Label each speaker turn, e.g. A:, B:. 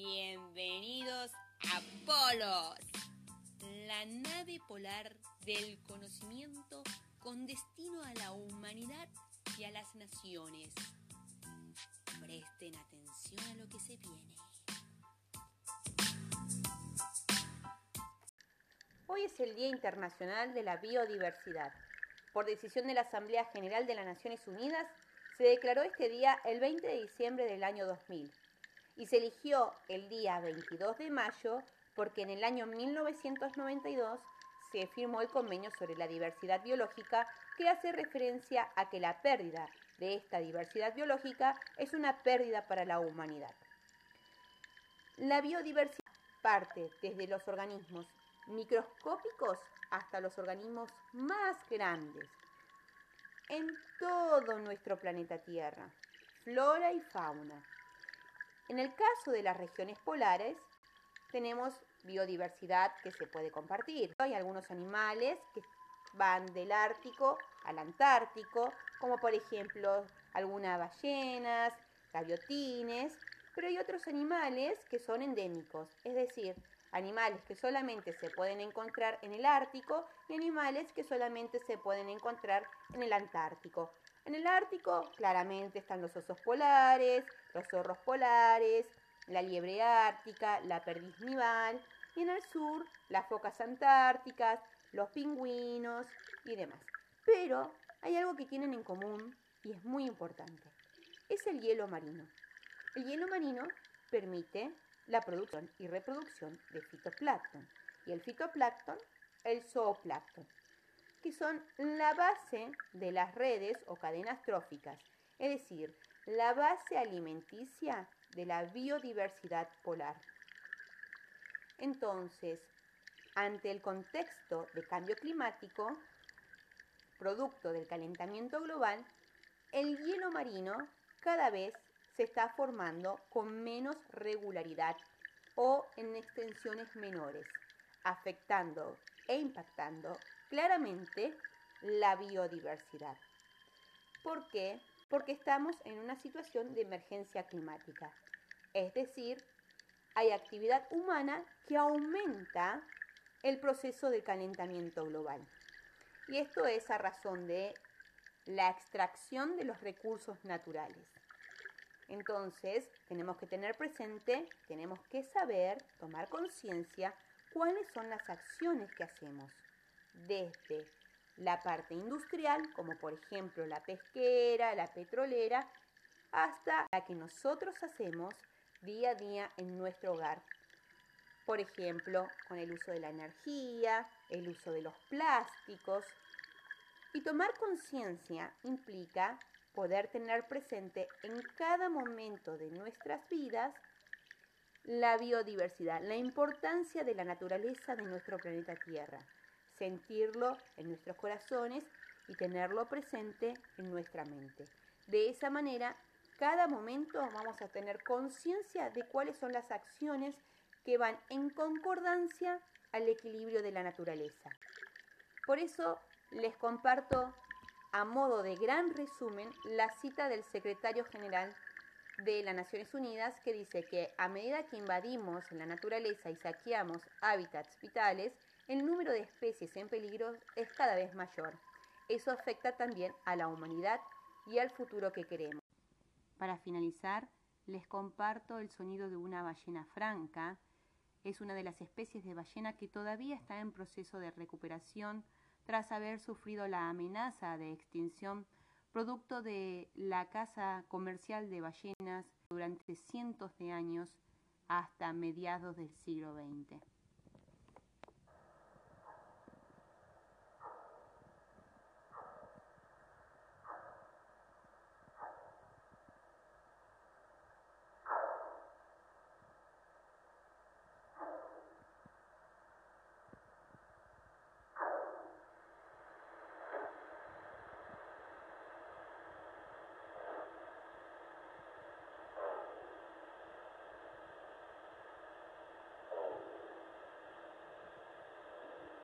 A: Bienvenidos a Polos, la nave polar del conocimiento con destino a la humanidad y a las naciones. Presten atención a lo que se viene.
B: Hoy es el Día Internacional de la Biodiversidad. Por decisión de la Asamblea General de las Naciones Unidas, se declaró este día el 20 de diciembre del año 2000 y se eligió el día 22 de mayo porque en el año 1992 se firmó el convenio sobre la diversidad biológica que hace referencia a que la pérdida de esta diversidad biológica es una pérdida para la humanidad. La biodiversidad parte desde los organismos microscópicos hasta los organismos más grandes en todo nuestro planeta Tierra, flora y fauna. En el caso de las regiones polares, tenemos biodiversidad que se puede compartir. Hay algunos animales que van del Ártico al Antártico, como por ejemplo algunas ballenas, gaviotines, pero hay otros animales que son endémicos, es decir, animales que solamente se pueden encontrar en el Ártico y animales que solamente se pueden encontrar en el Antártico. En el Ártico claramente están los osos polares, los zorros polares, la liebre ártica, la perdiz nival y en el sur las focas antárticas, los pingüinos y demás. Pero hay algo que tienen en común y es muy importante. Es el hielo marino. El hielo marino permite la producción y reproducción de fitoplancton y el fitoplancton el zooplancton, que son la base de las redes o cadenas tróficas, es decir, la base alimenticia de la biodiversidad polar. Entonces, ante el contexto de cambio climático, producto del calentamiento global, el hielo marino cada vez se está formando con menos regularidad o en extensiones menores, afectando e impactando claramente la biodiversidad. ¿Por qué? Porque estamos en una situación de emergencia climática. Es decir, hay actividad humana que aumenta el proceso de calentamiento global. Y esto es a razón de la extracción de los recursos naturales. Entonces, tenemos que tener presente, tenemos que saber, tomar conciencia, cuáles son las acciones que hacemos desde la parte industrial, como por ejemplo la pesquera, la petrolera, hasta la que nosotros hacemos día a día en nuestro hogar. Por ejemplo, con el uso de la energía, el uso de los plásticos. Y tomar conciencia implica poder tener presente en cada momento de nuestras vidas la biodiversidad, la importancia de la naturaleza de nuestro planeta Tierra, sentirlo en nuestros corazones y tenerlo presente en nuestra mente. De esa manera, cada momento vamos a tener conciencia de cuáles son las acciones que van en concordancia al equilibrio de la naturaleza. Por eso les comparto a modo de gran resumen la cita del secretario general de las Naciones Unidas que dice que a medida que invadimos la naturaleza y saqueamos hábitats vitales, el número de especies en peligro es cada vez mayor. Eso afecta también a la humanidad y al futuro que queremos. Para finalizar, les comparto el sonido de una ballena franca. Es una de las especies de ballena que todavía está en proceso de recuperación tras haber sufrido la amenaza de extinción producto de la caza comercial de ballenas durante cientos de años hasta mediados del siglo XX.